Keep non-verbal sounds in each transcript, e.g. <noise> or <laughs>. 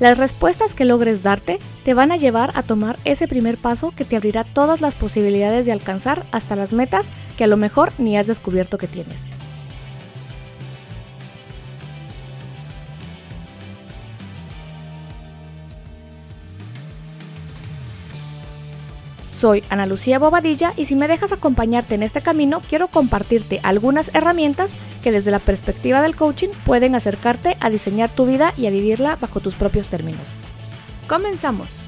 Las respuestas que logres darte te van a llevar a tomar ese primer paso que te abrirá todas las posibilidades de alcanzar hasta las metas que a lo mejor ni has descubierto que tienes. Soy Ana Lucía Bobadilla y si me dejas acompañarte en este camino, quiero compartirte algunas herramientas que desde la perspectiva del coaching pueden acercarte a diseñar tu vida y a vivirla bajo tus propios términos. Comenzamos.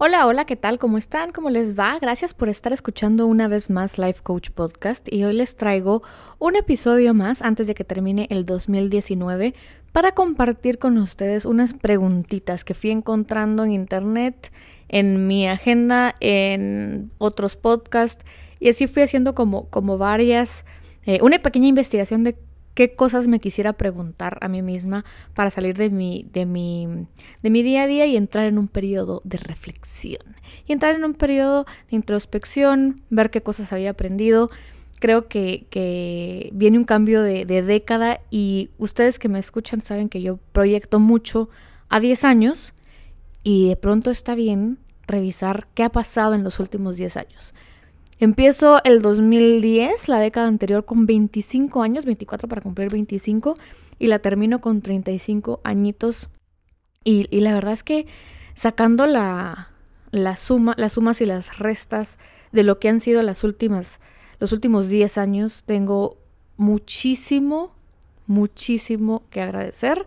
Hola, hola, ¿qué tal? ¿Cómo están? ¿Cómo les va? Gracias por estar escuchando una vez más Life Coach Podcast y hoy les traigo un episodio más antes de que termine el 2019 para compartir con ustedes unas preguntitas que fui encontrando en internet, en mi agenda, en otros podcasts y así fui haciendo como, como varias, eh, una pequeña investigación de qué cosas me quisiera preguntar a mí misma para salir de mi, de mi, de mi día a día y entrar en un periodo de reflexión. Y entrar en un periodo de introspección, ver qué cosas había aprendido creo que, viene un cambio de, década y ustedes que me escuchan saben que yo proyecto mucho a 10 años y de pronto está bien revisar qué ha pasado en los últimos 10 años. Empiezo el 2010, la década anterior, con 25 años, 24 para cumplir 25, y la termino con 35 añitos. Y, la verdad es que sacando la, la suma, las sumas y las restas de lo que han sido las últimas los últimos 10 años tengo muchísimo, muchísimo que agradecer,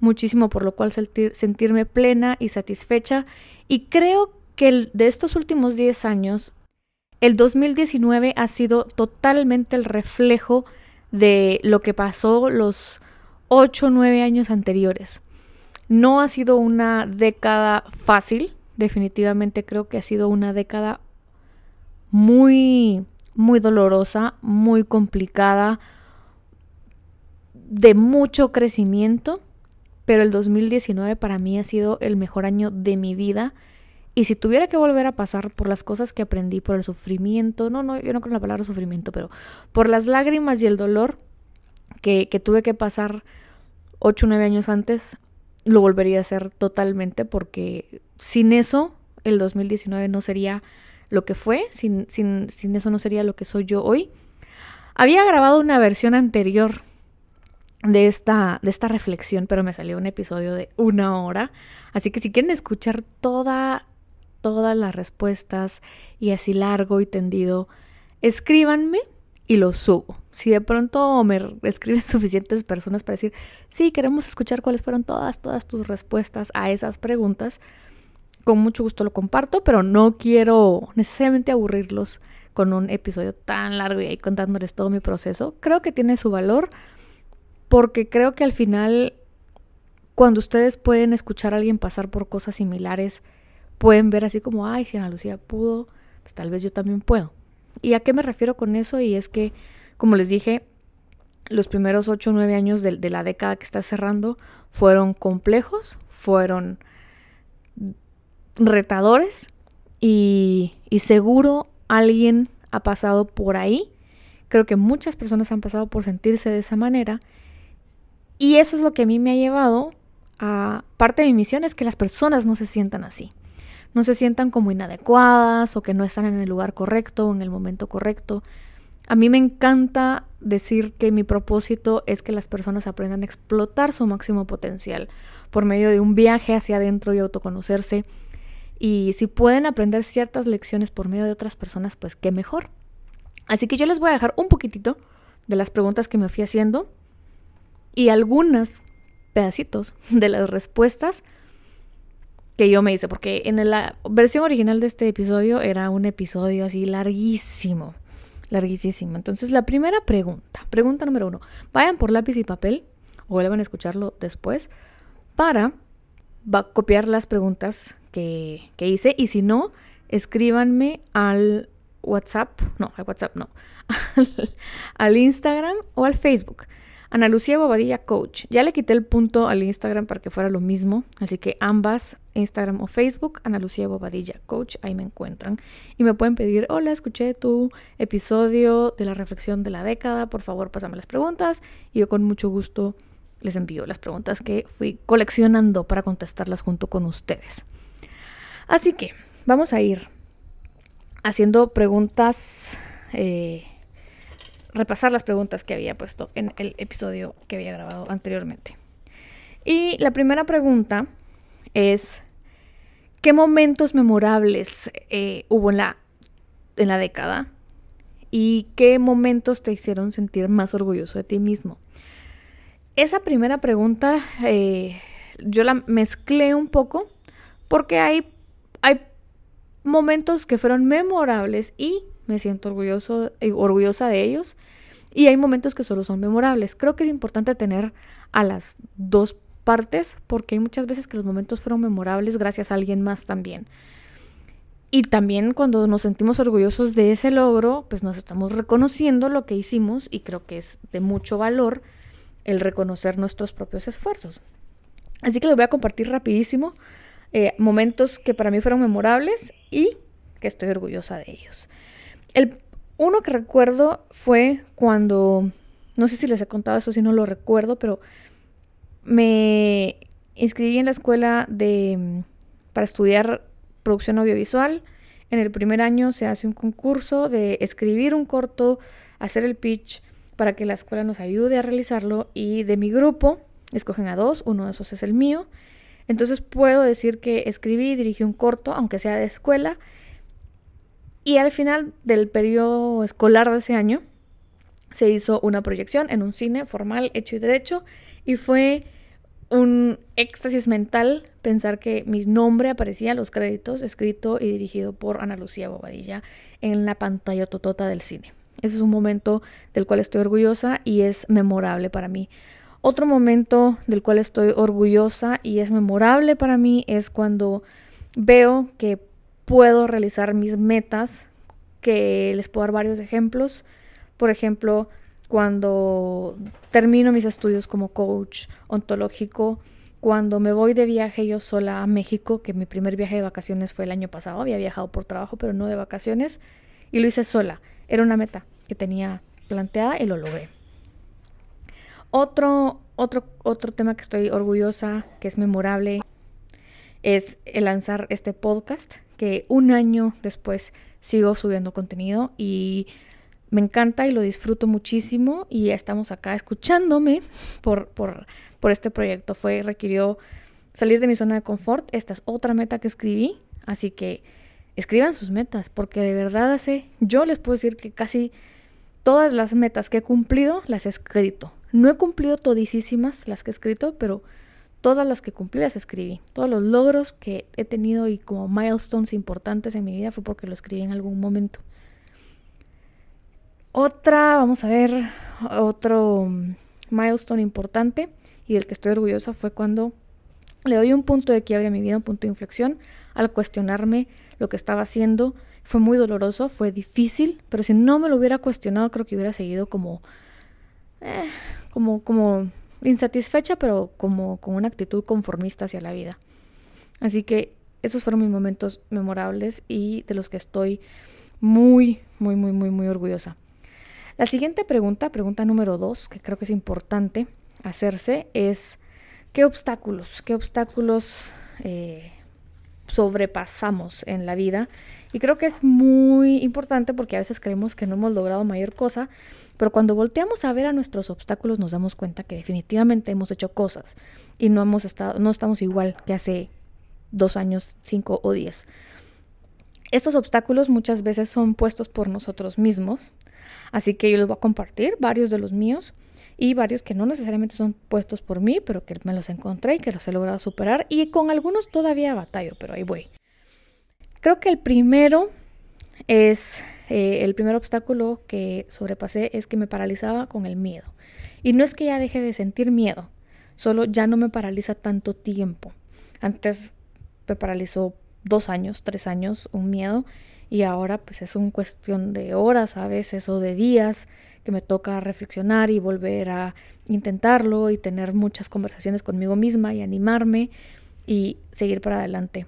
muchísimo por lo cual sentirme plena y satisfecha. Y creo que de estos últimos 10 años, el 2019 ha sido totalmente el reflejo de lo que pasó los 8 o 9 años anteriores. No ha sido una década fácil, definitivamente creo que ha sido una década muy muy dolorosa, muy complicada, de mucho crecimiento, pero el 2019 para mí ha sido el mejor año de mi vida. Y si tuviera que volver a pasar por las cosas que aprendí, por el sufrimiento, no, no, yo no creo en la palabra sufrimiento, pero por las lágrimas y el dolor que, tuve que pasar 8 o 9 años antes, lo volvería a hacer totalmente porque sin eso el 2019 no sería lo que fue, sin, sin, sin eso no sería lo que soy yo hoy. Había grabado una versión anterior de esta, de esta reflexión, pero me salió un episodio de una hora. Así que si quieren escuchar toda, todas las respuestas y así largo y tendido, escríbanme y lo subo. Si de pronto me escriben <laughs> suficientes personas para decir, sí, queremos escuchar cuáles fueron todas, todas tus respuestas a esas preguntas, con mucho gusto lo comparto, pero no quiero necesariamente aburrirlos con un episodio tan largo y ahí contándoles todo mi proceso. Creo que tiene su valor porque creo que al final cuando ustedes pueden escuchar a alguien pasar por cosas similares, pueden ver así como, ay, si Ana Lucía pudo, pues tal vez yo también puedo. ¿Y a qué me refiero con eso? Y es que, como les dije, los primeros 8 o 9 años de, de la década que está cerrando fueron complejos, fueron retadores y, seguro alguien ha pasado por ahí. Creo que muchas personas han pasado por sentirse de esa manera. Y eso es lo que a mí me ha llevado a parte de mi misión es que las personas no se sientan así. No se sientan como inadecuadas o que no están en el lugar correcto o en el momento correcto. A mí me encanta decir que mi propósito es que las personas aprendan a explotar su máximo potencial por medio de un viaje hacia adentro y autoconocerse y si pueden aprender ciertas lecciones por medio de otras personas, pues qué mejor. Así que yo les voy a dejar un poquitito de las preguntas que me fui haciendo y algunos pedacitos <laughs> de las respuestas que yo me hice, porque en la versión original de este episodio era un episodio así larguísimo, larguísimo. Entonces la primera pregunta, pregunta número uno, vayan por lápiz y papel o vuelvan a escucharlo después para copiar las preguntas que, hice y si no, escríbanme al WhatsApp, no, al WhatsApp no, <laughs> al, Instagram o al Facebook. Ana Lucía Bobadilla Coach. Ya le quité el punto al Instagram para que fuera lo mismo, así que ambas, Instagram o Facebook, Ana Lucía Bobadilla Coach, ahí me encuentran. Y me pueden pedir, hola, escuché tu episodio de la reflexión de la década, por favor, pásame las preguntas y yo con mucho gusto les envío las preguntas que fui coleccionando para contestarlas junto con ustedes. Así que vamos a ir haciendo preguntas, eh, repasar las preguntas que había puesto en el episodio que había grabado anteriormente. Y la primera pregunta es, ¿qué momentos memorables eh, hubo en la, en la década? ¿Y qué momentos te hicieron sentir más orgulloso de ti mismo? Esa primera pregunta eh, yo la mezclé un poco porque hay, hay momentos que fueron memorables y me siento orgulloso, eh, orgullosa de ellos. Y hay momentos que solo son memorables. Creo que es importante tener a las dos partes porque hay muchas veces que los momentos fueron memorables gracias a alguien más también. Y también cuando nos sentimos orgullosos de ese logro, pues nos estamos reconociendo lo que hicimos y creo que es de mucho valor el reconocer nuestros propios esfuerzos. Así que les voy a compartir rapidísimo eh, momentos que para mí fueron memorables y que estoy orgullosa de ellos. El uno que recuerdo fue cuando, no sé si les he contado eso, si no lo recuerdo, pero me inscribí en la escuela de, para estudiar producción audiovisual. En el primer año se hace un concurso de escribir un corto, hacer el pitch para que la escuela nos ayude a realizarlo y de mi grupo escogen a dos, uno de esos es el mío entonces puedo decir que escribí y dirigí un corto, aunque sea de escuela. Y al final del periodo escolar de ese año se hizo una proyección en un cine formal, hecho y derecho. Y fue un éxtasis mental pensar que mi nombre aparecía en los créditos, escrito y dirigido por Ana Lucía Bobadilla en la pantalla totota del cine. Ese es un momento del cual estoy orgullosa y es memorable para mí. Otro momento del cual estoy orgullosa y es memorable para mí es cuando veo que puedo realizar mis metas, que les puedo dar varios ejemplos. Por ejemplo, cuando termino mis estudios como coach ontológico, cuando me voy de viaje yo sola a México, que mi primer viaje de vacaciones fue el año pasado, había viajado por trabajo, pero no de vacaciones, y lo hice sola. Era una meta que tenía planteada y lo logré. Otro, otro, otro tema que estoy orgullosa, que es memorable, es el lanzar este podcast, que un año después sigo subiendo contenido y me encanta y lo disfruto muchísimo y estamos acá escuchándome por, por, por este proyecto. Fue, requirió salir de mi zona de confort. Esta es otra meta que escribí, así que escriban sus metas, porque de verdad hace, yo les puedo decir que casi todas las metas que he cumplido las he escrito. No he cumplido todísimas las que he escrito, pero todas las que cumplí las escribí. Todos los logros que he tenido y como milestones importantes en mi vida fue porque lo escribí en algún momento. Otra, vamos a ver, otro milestone importante y del que estoy orgullosa fue cuando le doy un punto de quiebre a mi vida, un punto de inflexión, al cuestionarme lo que estaba haciendo. Fue muy doloroso, fue difícil, pero si no me lo hubiera cuestionado, creo que hubiera seguido como eh, como, como insatisfecha, pero como con una actitud conformista hacia la vida. Así que esos fueron mis momentos memorables y de los que estoy muy, muy, muy, muy, muy orgullosa. La siguiente pregunta, pregunta número dos, que creo que es importante hacerse, es ¿qué obstáculos, qué obstáculos eh, sobrepasamos en la vida? Y creo que es muy importante porque a veces creemos que no hemos logrado mayor cosa, pero cuando volteamos a ver a nuestros obstáculos nos damos cuenta que definitivamente hemos hecho cosas y no, hemos estado, no estamos igual que hace dos años, cinco o diez. Estos obstáculos muchas veces son puestos por nosotros mismos, así que yo les voy a compartir varios de los míos y varios que no necesariamente son puestos por mí, pero que me los encontré y que los he logrado superar y con algunos todavía batallo, pero ahí voy. Creo que el primero es eh, el primer obstáculo que sobrepasé es que me paralizaba con el miedo. Y no es que ya deje de sentir miedo, solo ya no me paraliza tanto tiempo. Antes me paralizó dos años, tres años, un miedo. Y ahora pues es una cuestión de horas a veces o de días que me toca reflexionar y volver a intentarlo y tener muchas conversaciones conmigo misma y animarme y seguir para adelante.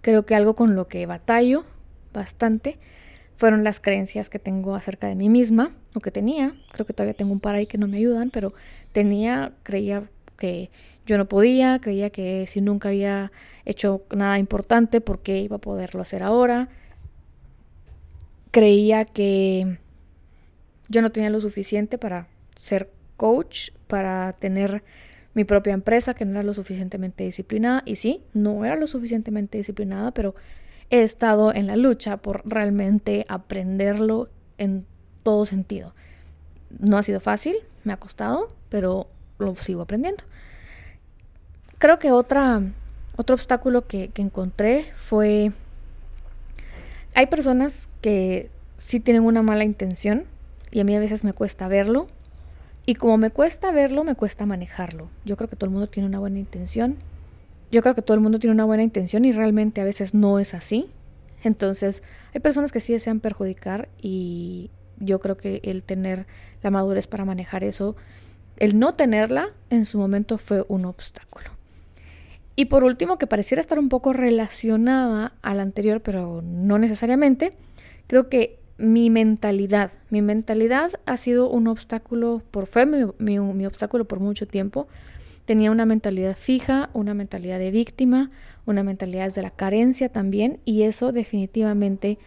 Creo que algo con lo que batallo bastante fueron las creencias que tengo acerca de mí misma, o que tenía, creo que todavía tengo un par ahí que no me ayudan, pero tenía, creía que yo no podía, creía que si nunca había hecho nada importante, ¿por qué iba a poderlo hacer ahora? Creía que yo no tenía lo suficiente para ser coach, para tener mi propia empresa, que no era lo suficientemente disciplinada. Y sí, no era lo suficientemente disciplinada, pero he estado en la lucha por realmente aprenderlo en todo sentido. No ha sido fácil, me ha costado, pero lo sigo aprendiendo. Creo que otra, otro obstáculo que, que encontré fue... Hay personas que sí tienen una mala intención y a mí a veces me cuesta verlo. Y como me cuesta verlo, me cuesta manejarlo. Yo creo que todo el mundo tiene una buena intención. Yo creo que todo el mundo tiene una buena intención y realmente a veces no es así. Entonces, hay personas que sí desean perjudicar y yo creo que el tener la madurez para manejar eso, el no tenerla en su momento fue un obstáculo. Y por último, que pareciera estar un poco relacionada a la anterior, pero no necesariamente, creo que mi mentalidad, mi mentalidad ha sido un obstáculo, por fue mi, mi obstáculo por mucho tiempo. Tenía una mentalidad fija, una mentalidad de víctima, una mentalidad de la carencia también, y eso definitivamente,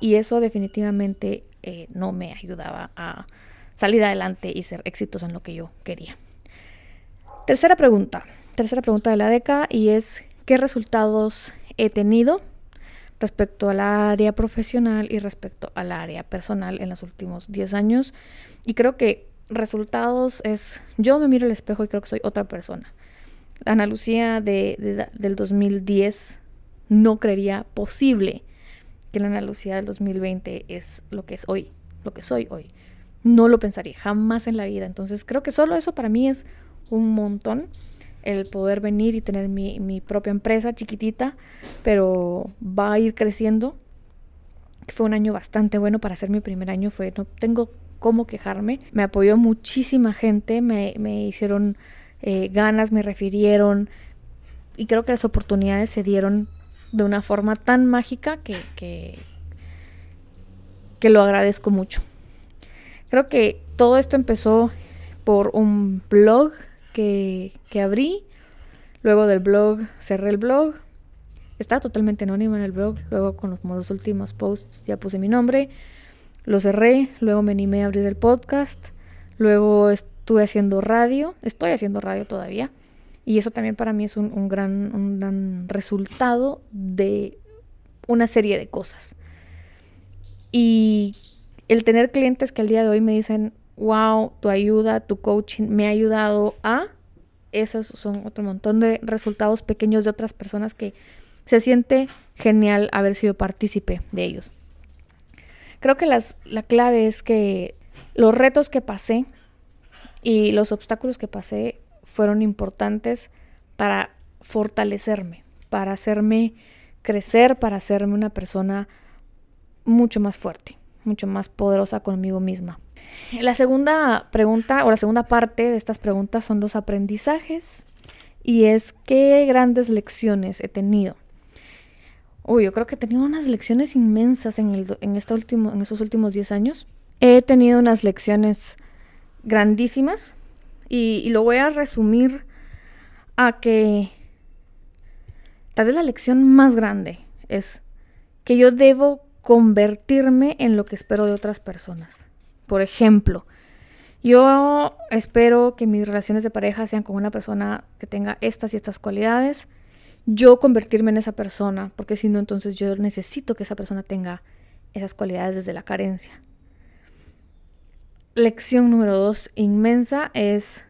y eso definitivamente eh, no me ayudaba a salir adelante y ser exitosa en lo que yo quería. Tercera pregunta, tercera pregunta de la década y es ¿qué resultados he tenido respecto al área profesional y respecto al área personal en los últimos 10 años? Y creo que resultados es, yo me miro al espejo y creo que soy otra persona. Ana Lucía de, del 2010 no creería posible que la Ana Lucía del 2020 es lo que es hoy, lo que soy hoy. No lo pensaría, jamás en la vida. Entonces creo que solo eso para mí es un montón. El poder venir y tener mi, mi propia empresa chiquitita, pero va a ir creciendo. Fue un año bastante bueno para ser mi primer año. Fue, no tengo cómo quejarme. Me apoyó muchísima gente, me, me hicieron eh, ganas, me refirieron. Y creo que las oportunidades se dieron de una forma tan mágica que, que, lo agradezco mucho. Creo que todo esto empezó por un blog que, que abrí. Luego del blog cerré el blog. Estaba totalmente anónimo en el blog. Luego con los, los últimos posts ya puse mi nombre. Lo cerré. Luego me animé a abrir el podcast. Luego estuve haciendo radio. Estoy haciendo radio todavía. Y eso también para mí es un, gran, un gran resultado de una serie de cosas. Y el tener clientes que al día de hoy me dicen, wow, tu ayuda, tu coaching me ha ayudado a, esos son otro montón de resultados pequeños de otras personas que se siente genial haber sido partícipe de ellos. Creo que las, la clave es que los retos que pasé y los obstáculos que pasé fueron importantes para fortalecerme, para hacerme crecer, para hacerme una persona mucho más fuerte, mucho más poderosa conmigo misma. La segunda pregunta o la segunda parte de estas preguntas son los aprendizajes y es qué grandes lecciones he tenido. Uy, yo creo que he tenido unas lecciones inmensas en, el, en, este último, en estos últimos 10 años. He tenido unas lecciones grandísimas y, lo voy a resumir a que tal vez la lección más grande es que yo debo convertirme en lo que espero de otras personas. Por ejemplo, yo espero que mis relaciones de pareja sean con una persona que tenga estas y estas cualidades. Yo convertirme en esa persona, porque si no, entonces yo necesito que esa persona tenga esas cualidades desde la carencia. Lección número dos, inmensa, es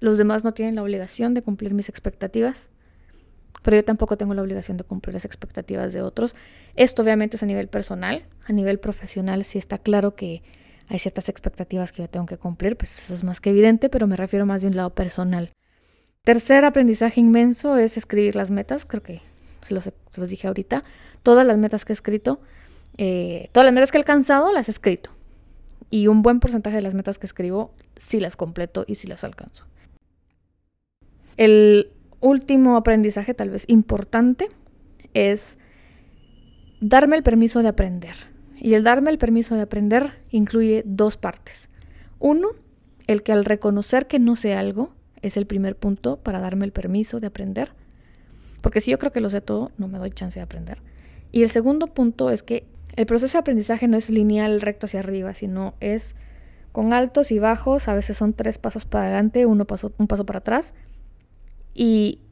los demás no tienen la obligación de cumplir mis expectativas, pero yo tampoco tengo la obligación de cumplir las expectativas de otros. Esto obviamente es a nivel personal, a nivel profesional sí está claro que hay ciertas expectativas que yo tengo que cumplir, pues eso es más que evidente, pero me refiero más de un lado personal. Tercer aprendizaje inmenso es escribir las metas, creo que se los, dije ahorita. Todas las metas que he escrito, eh, todas las metas que he alcanzado las he escrito. Y un buen porcentaje de las metas que escribo sí las completo y sí las alcanzo. El último aprendizaje, tal vez importante, es darme el permiso de aprender. Y el darme el permiso de aprender incluye dos partes. Uno, el que al reconocer que no sé algo, es el primer punto para darme el permiso de aprender. Porque si yo creo que lo sé todo, no me doy chance de aprender. Y el segundo punto es que el proceso de aprendizaje no es lineal, recto hacia arriba, sino es con altos y bajos. A veces son tres pasos para adelante, uno paso, un paso para atrás. Y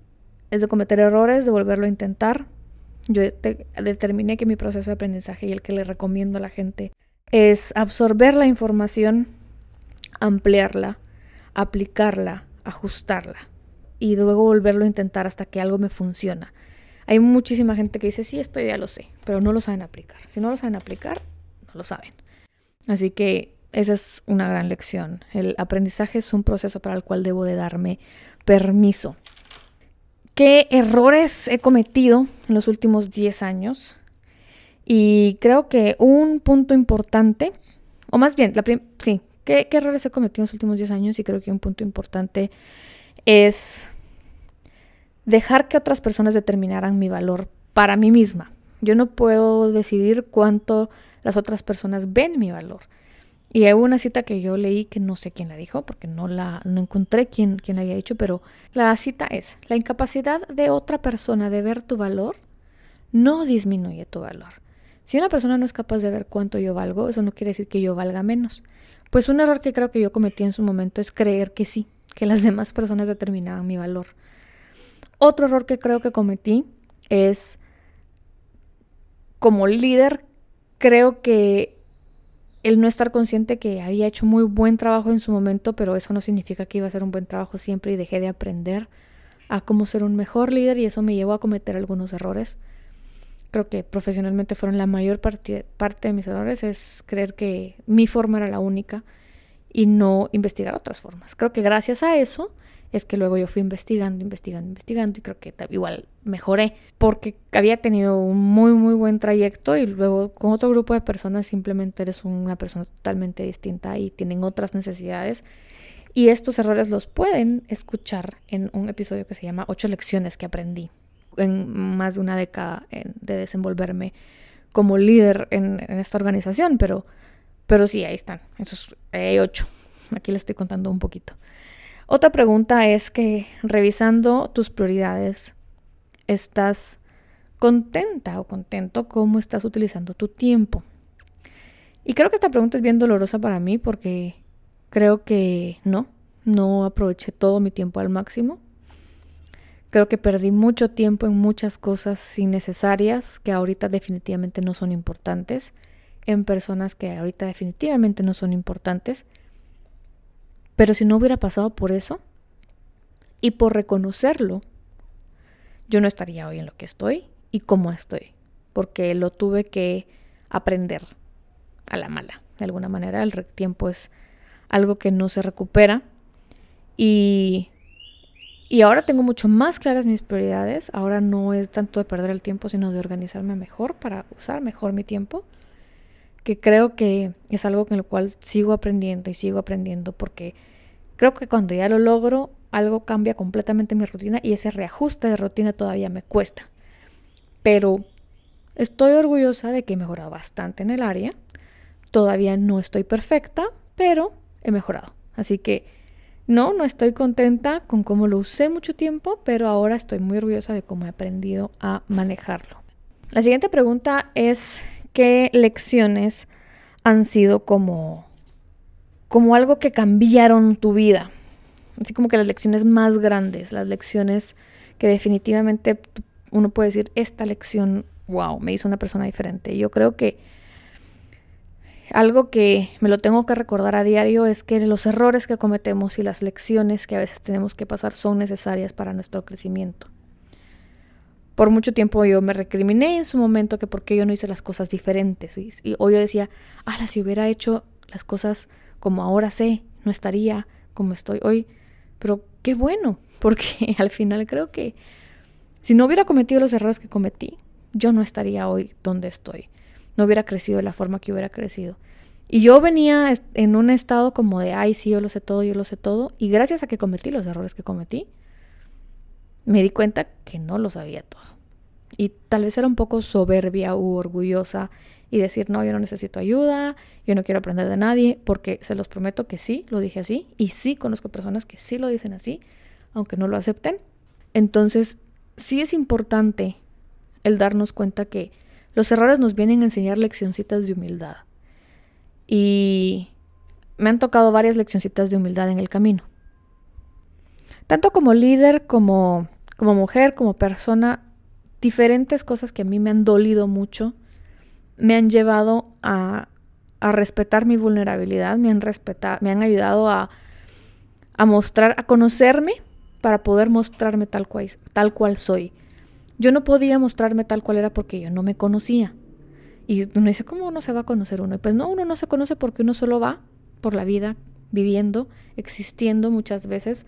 es de cometer errores, de volverlo a intentar. Yo determiné que mi proceso de aprendizaje y el que le recomiendo a la gente es absorber la información, ampliarla, aplicarla, ajustarla y luego volverlo a intentar hasta que algo me funciona. Hay muchísima gente que dice, sí, esto ya lo sé, pero no lo saben aplicar. Si no lo saben aplicar, no lo saben. Así que esa es una gran lección. El aprendizaje es un proceso para el cual debo de darme permiso. ¿Qué errores he cometido en los últimos 10 años? Y creo que un punto importante, o más bien, la sí, ¿Qué, errores he cometido en los últimos 10 años? Y creo que un punto importante es dejar que otras personas determinaran mi valor para mí misma. Yo no puedo decidir cuánto las otras personas ven mi valor. Y hay una cita que yo leí que no sé quién la dijo, porque no la no encontré quién, quién la había dicho, pero la cita es, la incapacidad de otra persona de ver tu valor no disminuye tu valor. Si una persona no es capaz de ver cuánto yo valgo, eso no quiere decir que yo valga menos. Pues un error que creo que yo cometí en su momento es creer que sí, que las <laughs> demás personas determinaban mi valor. Otro error que creo que cometí es, como líder, creo que el no estar consciente que había hecho muy buen trabajo en su momento, pero eso no significa que iba a ser un buen trabajo siempre y dejé de aprender a cómo ser un mejor líder y eso me llevó a cometer algunos errores creo que profesionalmente fueron la mayor parte, parte de mis errores, es creer que mi forma era la única y no investigar otras formas. Creo que gracias a eso es que luego yo fui investigando, investigando, investigando y creo que igual mejoré porque había tenido un muy, muy buen trayecto y luego con otro grupo de personas simplemente eres una persona totalmente distinta y tienen otras necesidades. Y estos errores los pueden escuchar en un episodio que se llama Ocho lecciones que aprendí en más de una década de desenvolverme como líder en, esta organización, pero, pero sí, ahí están, esos, hay ocho. Aquí les estoy contando un poquito. Otra pregunta es que revisando tus prioridades, ¿estás contenta o contento cómo estás utilizando tu tiempo? Y creo que esta pregunta es bien dolorosa para mí porque creo que no, no aproveché todo mi tiempo al máximo. Creo que perdí mucho tiempo en muchas cosas innecesarias que ahorita definitivamente no son importantes, en personas que ahorita definitivamente no son importantes. Pero si no hubiera pasado por eso y por reconocerlo, yo no estaría hoy en lo que estoy y cómo estoy, porque lo tuve que aprender a la mala. De alguna manera, el tiempo es algo que no se recupera y y ahora tengo mucho más claras mis prioridades. Ahora no es tanto de perder el tiempo, sino de organizarme mejor para usar mejor mi tiempo. Que creo que es algo con lo cual sigo aprendiendo y sigo aprendiendo porque creo que cuando ya lo logro, algo cambia completamente mi rutina y ese reajuste de rutina todavía me cuesta. Pero estoy orgullosa de que he mejorado bastante en el área. Todavía no estoy perfecta, pero he mejorado. Así que no, no estoy contenta con cómo lo usé mucho tiempo, pero ahora estoy muy orgullosa de cómo he aprendido a manejarlo. La siguiente pregunta es, ¿qué lecciones han sido como, como algo que cambiaron tu vida? Así como que las lecciones más grandes, las lecciones que definitivamente uno puede decir, esta lección, wow, me hizo una persona diferente. Yo creo que algo que me lo tengo que recordar a diario es que los errores que cometemos y las lecciones que a veces tenemos que pasar son necesarias para nuestro crecimiento. Por mucho tiempo yo me recriminé en su momento que por qué yo no hice las cosas diferentes. Y, hoy yo decía, ah, si hubiera hecho las cosas como ahora sé, no estaría como estoy hoy. Pero qué bueno, <laughs> porque al final creo que si no hubiera cometido los errores que cometí, yo no estaría hoy donde estoy. No hubiera crecido de la forma que hubiera crecido. Y yo venía en un estado como de, ay, sí, yo lo sé todo, yo lo sé todo. Y gracias a que cometí los errores que cometí, me di cuenta que no lo sabía todo. Y tal vez era un poco soberbia u orgullosa y decir, no, yo no necesito ayuda, yo no quiero aprender de nadie, porque se los prometo que sí, lo dije así, y sí conozco personas que sí lo dicen así, aunque no lo acepten. Entonces, sí es importante el darnos cuenta que los errores nos vienen a enseñar leccioncitas de humildad. Y me han tocado varias leccioncitas de humildad en el camino. Tanto como líder, como, como mujer, como persona, diferentes cosas que a mí me han dolido mucho me han llevado a, respetar mi vulnerabilidad, me han, me han ayudado a, a, mostrar, a conocerme para poder mostrarme tal cual, tal cual soy. Yo no podía mostrarme tal cual era porque yo no me conocía. Y uno dice, ¿cómo uno se va a conocer uno? Y pues no, uno no se conoce porque uno solo va por la vida, viviendo, existiendo muchas veces.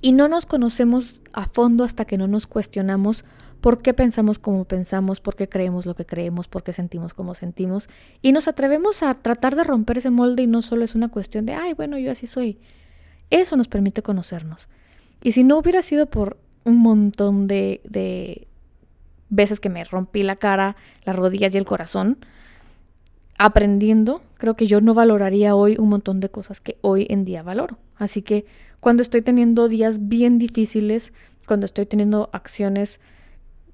Y no nos conocemos a fondo hasta que no nos cuestionamos por qué pensamos como pensamos, por qué creemos lo que creemos, por qué sentimos como sentimos. Y nos atrevemos a tratar de romper ese molde y no solo es una cuestión de, ay, bueno, yo así soy. Eso nos permite conocernos. Y si no hubiera sido por un montón de, de veces que me rompí la cara, las rodillas y el corazón, aprendiendo, creo que yo no valoraría hoy un montón de cosas que hoy en día valoro. Así que cuando estoy teniendo días bien difíciles, cuando estoy teniendo acciones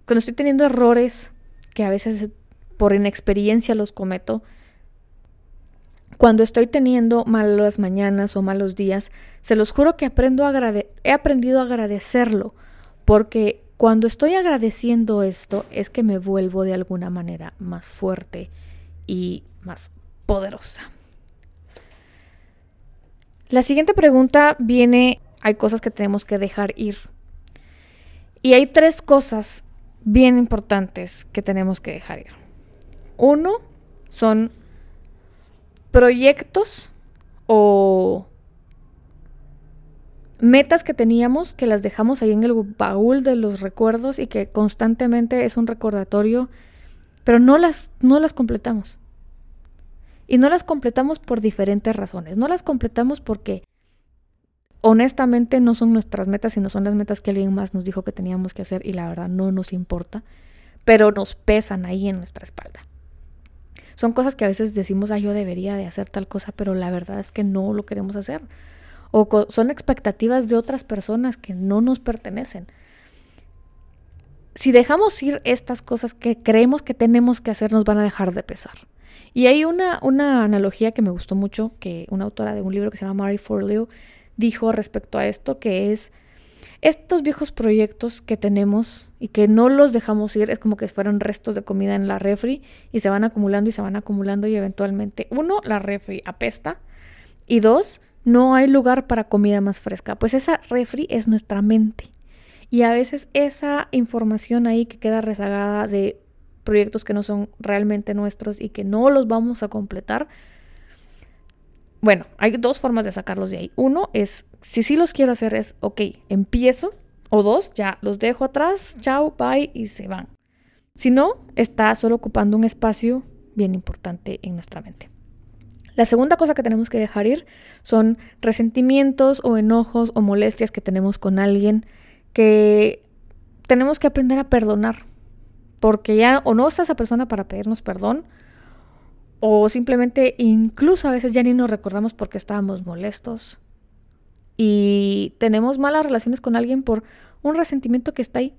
cuando estoy teniendo errores que a veces por inexperiencia los cometo, cuando estoy teniendo malas mañanas o malos días, se los juro que aprendo a he aprendido a agradecerlo, porque cuando estoy agradeciendo esto es que me vuelvo de alguna manera más fuerte y más poderosa. La siguiente pregunta viene, hay cosas que tenemos que dejar ir. Y hay tres cosas bien importantes que tenemos que dejar ir. Uno son proyectos o metas que teníamos que las dejamos ahí en el baúl de los recuerdos y que constantemente es un recordatorio, pero no las, no las completamos. Y no las completamos por diferentes razones. No las completamos porque honestamente no son nuestras metas, sino son las metas que alguien más nos dijo que teníamos que hacer y la verdad no nos importa, pero nos pesan ahí en nuestra espalda. Son cosas que a veces decimos, ah, yo debería de hacer tal cosa, pero la verdad es que no lo queremos hacer. O son expectativas de otras personas que no nos pertenecen. Si dejamos ir estas cosas que creemos que tenemos que hacer, nos van a dejar de pesar. Y hay una, una analogía que me gustó mucho, que una autora de un libro que se llama Mary Forleo dijo respecto a esto, que es estos viejos proyectos que tenemos y que no los dejamos ir, es como que fueran restos de comida en la refri y se van acumulando y se van acumulando y eventualmente, uno, la refri apesta y dos, no hay lugar para comida más fresca. Pues esa refri es nuestra mente. Y a veces esa información ahí que queda rezagada de proyectos que no son realmente nuestros y que no los vamos a completar, bueno, hay dos formas de sacarlos de ahí. Uno es, si sí los quiero hacer, es, ok, empiezo. O dos, ya los dejo atrás, chao, bye, y se van. Si no, está solo ocupando un espacio bien importante en nuestra mente. La segunda cosa que tenemos que dejar ir son resentimientos o enojos o molestias que tenemos con alguien que tenemos que aprender a perdonar. Porque ya o no está esa persona para pedirnos perdón o simplemente incluso a veces ya ni nos recordamos porque estábamos molestos. Y tenemos malas relaciones con alguien por un resentimiento que está ahí.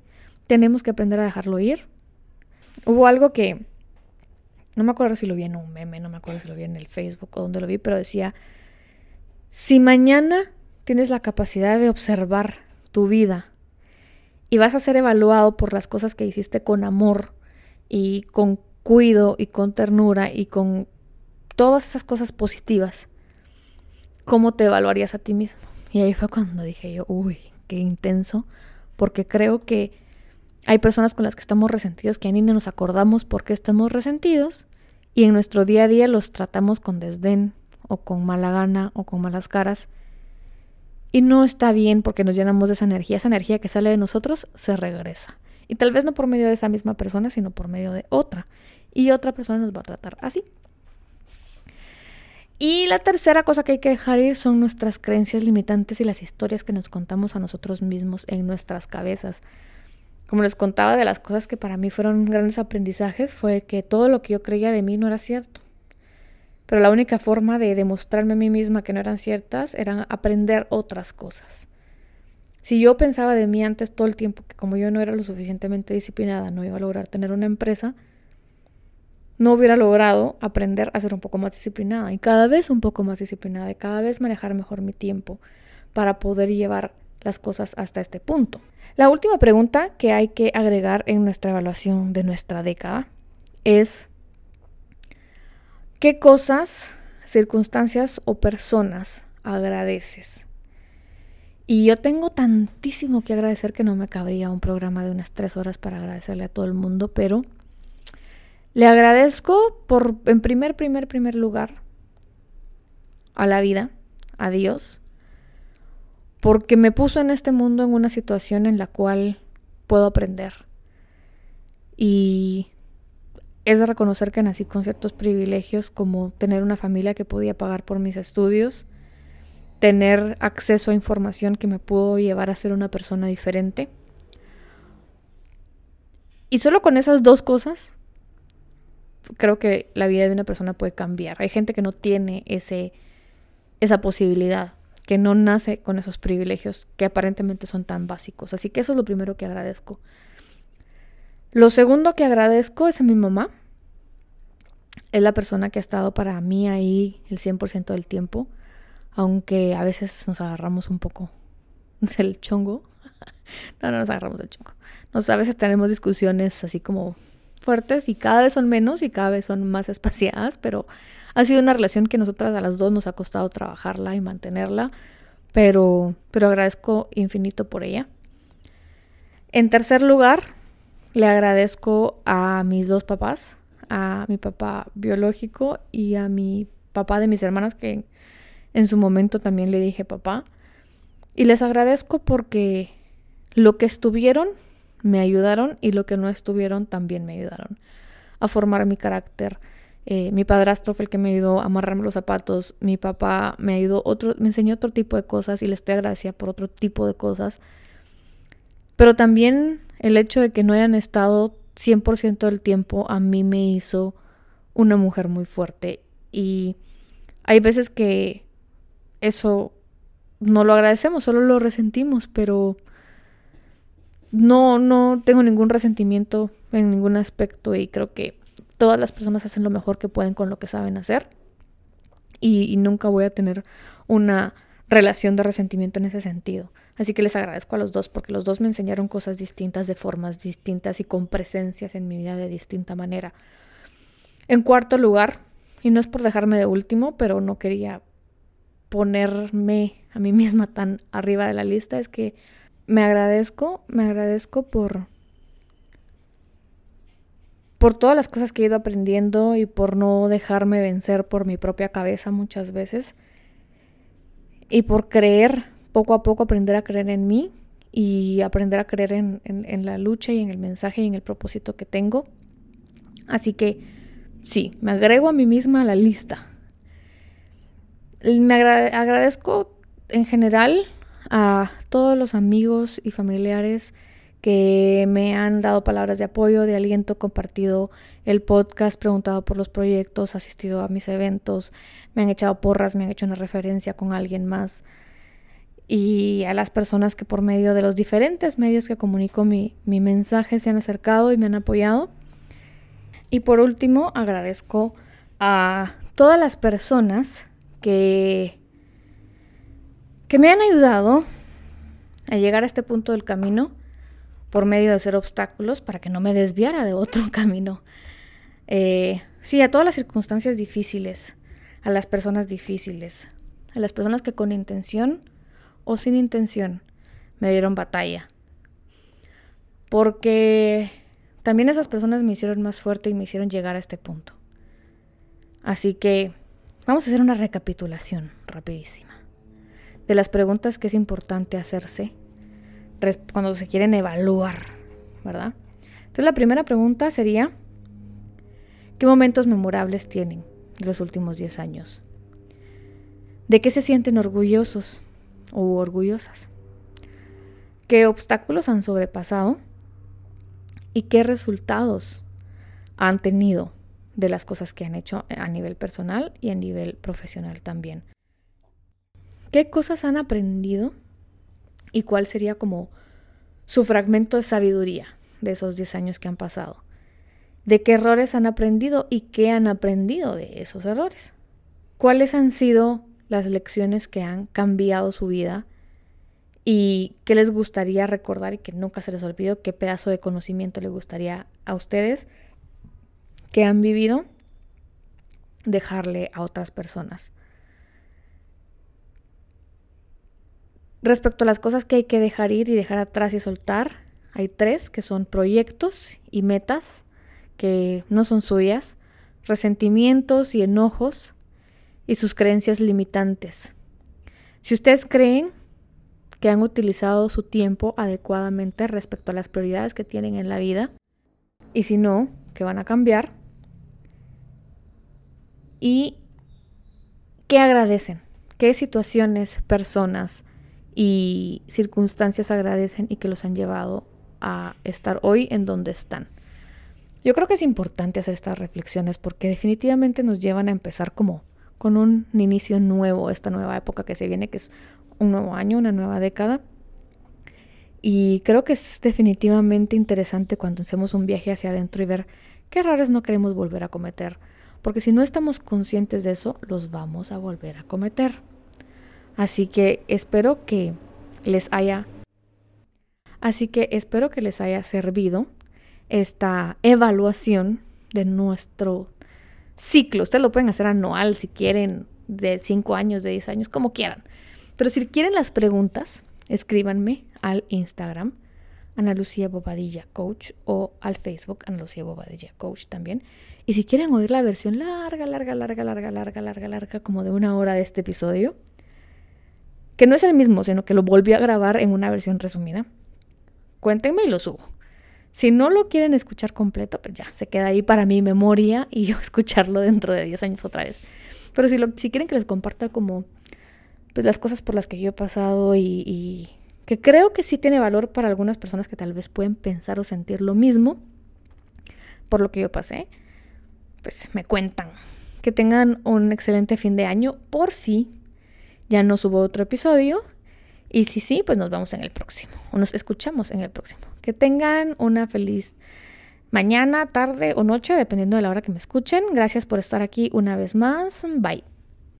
Tenemos que aprender a dejarlo ir. Hubo algo que, no me acuerdo si lo vi en un meme, no me acuerdo si lo vi en el Facebook o donde lo vi, pero decía, si mañana tienes la capacidad de observar tu vida y vas a ser evaluado por las cosas que hiciste con amor y con cuido y con ternura y con todas esas cosas positivas, ¿cómo te evaluarías a ti mismo? Y ahí fue cuando dije yo, uy, qué intenso, porque creo que hay personas con las que estamos resentidos que ni nos acordamos por qué estamos resentidos y en nuestro día a día los tratamos con desdén o con mala gana o con malas caras. Y no está bien porque nos llenamos de esa energía. Esa energía que sale de nosotros se regresa. Y tal vez no por medio de esa misma persona, sino por medio de otra. Y otra persona nos va a tratar así. Y la tercera cosa que hay que dejar ir son nuestras creencias limitantes y las historias que nos contamos a nosotros mismos en nuestras cabezas. Como les contaba de las cosas que para mí fueron grandes aprendizajes, fue que todo lo que yo creía de mí no era cierto. Pero la única forma de demostrarme a mí misma que no eran ciertas era aprender otras cosas. Si yo pensaba de mí antes todo el tiempo que como yo no era lo suficientemente disciplinada, no iba a lograr tener una empresa, no hubiera logrado aprender a ser un poco más disciplinada y cada vez un poco más disciplinada y cada vez manejar mejor mi tiempo para poder llevar las cosas hasta este punto. La última pregunta que hay que agregar en nuestra evaluación de nuestra década es ¿qué cosas, circunstancias o personas agradeces? Y yo tengo tantísimo que agradecer que no me cabría un programa de unas tres horas para agradecerle a todo el mundo, pero le agradezco por, en primer, primer, primer lugar, a la vida, a Dios, porque me puso en este mundo en una situación en la cual puedo aprender. Y es de reconocer que nací con ciertos privilegios como tener una familia que podía pagar por mis estudios, tener acceso a información que me pudo llevar a ser una persona diferente. Y solo con esas dos cosas creo que la vida de una persona puede cambiar. Hay gente que no tiene ese, esa posibilidad, que no nace con esos privilegios que aparentemente son tan básicos. Así que eso es lo primero que agradezco. Lo segundo que agradezco es a mi mamá. Es la persona que ha estado para mí ahí el 100% del tiempo, aunque a veces nos agarramos un poco <laughs> del chongo. <laughs> no, no nos agarramos del chongo. Nos, a veces tenemos discusiones así como fuertes y cada vez son menos y cada vez son más espaciadas, pero ha sido una relación que nosotras a las dos nos ha costado trabajarla y mantenerla, pero, pero agradezco infinito por ella. En tercer lugar, le agradezco a mis dos papás, a mi papá biológico y a mi papá de mis hermanas, que en su momento también le dije papá. Y les agradezco porque lo que estuvieron me ayudaron y lo que no estuvieron también me ayudaron a formar mi carácter. Eh, mi padrastro fue el que me ayudó a amarrarme los zapatos. Mi papá me ayudó otro, me enseñó otro tipo de cosas y le estoy agradecida por otro tipo de cosas. Pero también el hecho de que no hayan estado 100% del tiempo a mí me hizo una mujer muy fuerte. Y hay veces que eso no lo agradecemos, solo lo resentimos, pero no, no tengo ningún resentimiento en ningún aspecto y creo que todas las personas hacen lo mejor que pueden con lo que saben hacer y, nunca voy a tener una relación de resentimiento en ese sentido. Así que les agradezco a los dos porque los dos me enseñaron cosas distintas de formas distintas y con presencias en mi vida de distinta manera. En cuarto lugar, y no es por dejarme de último, pero no quería ponerme a mí misma tan arriba de la lista, es que me agradezco, me agradezco por por todas las cosas que he ido aprendiendo y por no dejarme vencer por mi propia cabeza muchas veces y por creer, poco a poco aprender a creer en mí y aprender a creer en, en la lucha y en el mensaje y en el propósito que tengo. Así que sí, me agrego a mí misma a la lista. Me agradezco en general a todos los amigos y familiares que me han dado palabras de apoyo, de aliento, compartido el podcast, preguntado por los proyectos, asistido a mis eventos, me han echado porras, me han hecho una referencia con alguien más. Y a las personas que por medio de los diferentes medios que comunico mi, mi mensaje se han acercado y me han apoyado. Y por último, agradezco a todas las personas que que me han ayudado a llegar a este punto del camino por medio de ser obstáculos para que no me desviara de otro <laughs> camino. Eh, sí, a todas las circunstancias difíciles, a las personas difíciles, a las personas que con intención o sin intención me dieron batalla. Porque también esas personas me hicieron más fuerte y me hicieron llegar a este punto. Así que vamos a hacer una recapitulación rapidísima. de las preguntas que es importante hacerse cuando se quieren evaluar, ¿verdad? Entonces la primera pregunta sería, ¿qué momentos memorables tienen los últimos 10 años? ¿De qué se sienten orgullosos o orgullosas? ¿Qué obstáculos han sobrepasado? ¿Y qué resultados han tenido de las cosas que han hecho a nivel personal y a nivel profesional también? ¿Qué cosas han aprendido y cuál sería como su fragmento de sabiduría de esos 10 años que han pasado? ¿De qué errores han aprendido y qué han aprendido de esos errores? ¿Cuáles han sido las lecciones que han cambiado su vida y qué les gustaría recordar y que nunca se les olvidó, qué pedazo de conocimiento le gustaría a ustedes que han vivido dejarle a otras personas? Respecto a las cosas que hay que dejar ir y dejar atrás y soltar, hay tres que son proyectos y metas que no son suyas, resentimientos y enojos y sus creencias limitantes. Si ustedes creen que han utilizado su tiempo adecuadamente respecto a las prioridades que tienen en la vida, y si no, que van a cambiar, y qué agradecen, qué situaciones, personas, y circunstancias agradecen y que los han llevado a estar hoy en donde están. Yo creo que es importante hacer estas reflexiones porque definitivamente nos llevan a empezar como con un inicio nuevo, esta nueva época que se viene, que es un nuevo año, una nueva década. Y creo que es definitivamente interesante cuando hacemos un viaje hacia adentro y ver qué errores no queremos volver a cometer. Porque si no estamos conscientes de eso, los vamos a volver a cometer. Así que espero que les haya Así que espero que les haya servido esta evaluación de nuestro ciclo. Ustedes lo pueden hacer anual si quieren, de 5 años, de 10 años, como quieran. Pero si quieren las preguntas, escríbanme al Instagram, Ana Lucía Bobadilla Coach, o al Facebook, Ana Lucía Bobadilla Coach también. Y si quieren oír la versión larga, larga, larga, larga, larga, larga, larga, como de una hora de este episodio, que no es el mismo, sino que lo volví a grabar en una versión resumida. Cuéntenme y lo subo. Si no lo quieren escuchar completo, pues ya, se queda ahí para mi memoria y yo <laughs> escucharlo dentro de 10 años otra vez. Pero si, lo, si quieren que les comparta como pues las cosas por las que yo he pasado y, y que creo que sí tiene valor para algunas personas que tal vez pueden pensar o sentir lo mismo por lo que yo pasé, pues me cuentan. Que tengan un excelente fin de año por si ya no subo otro episodio. Y si sí, pues nos vemos en el próximo. O nos escuchamos en el próximo. Que tengan una feliz mañana, tarde o noche, dependiendo de la hora que me escuchen. Gracias por estar aquí una vez más. Bye.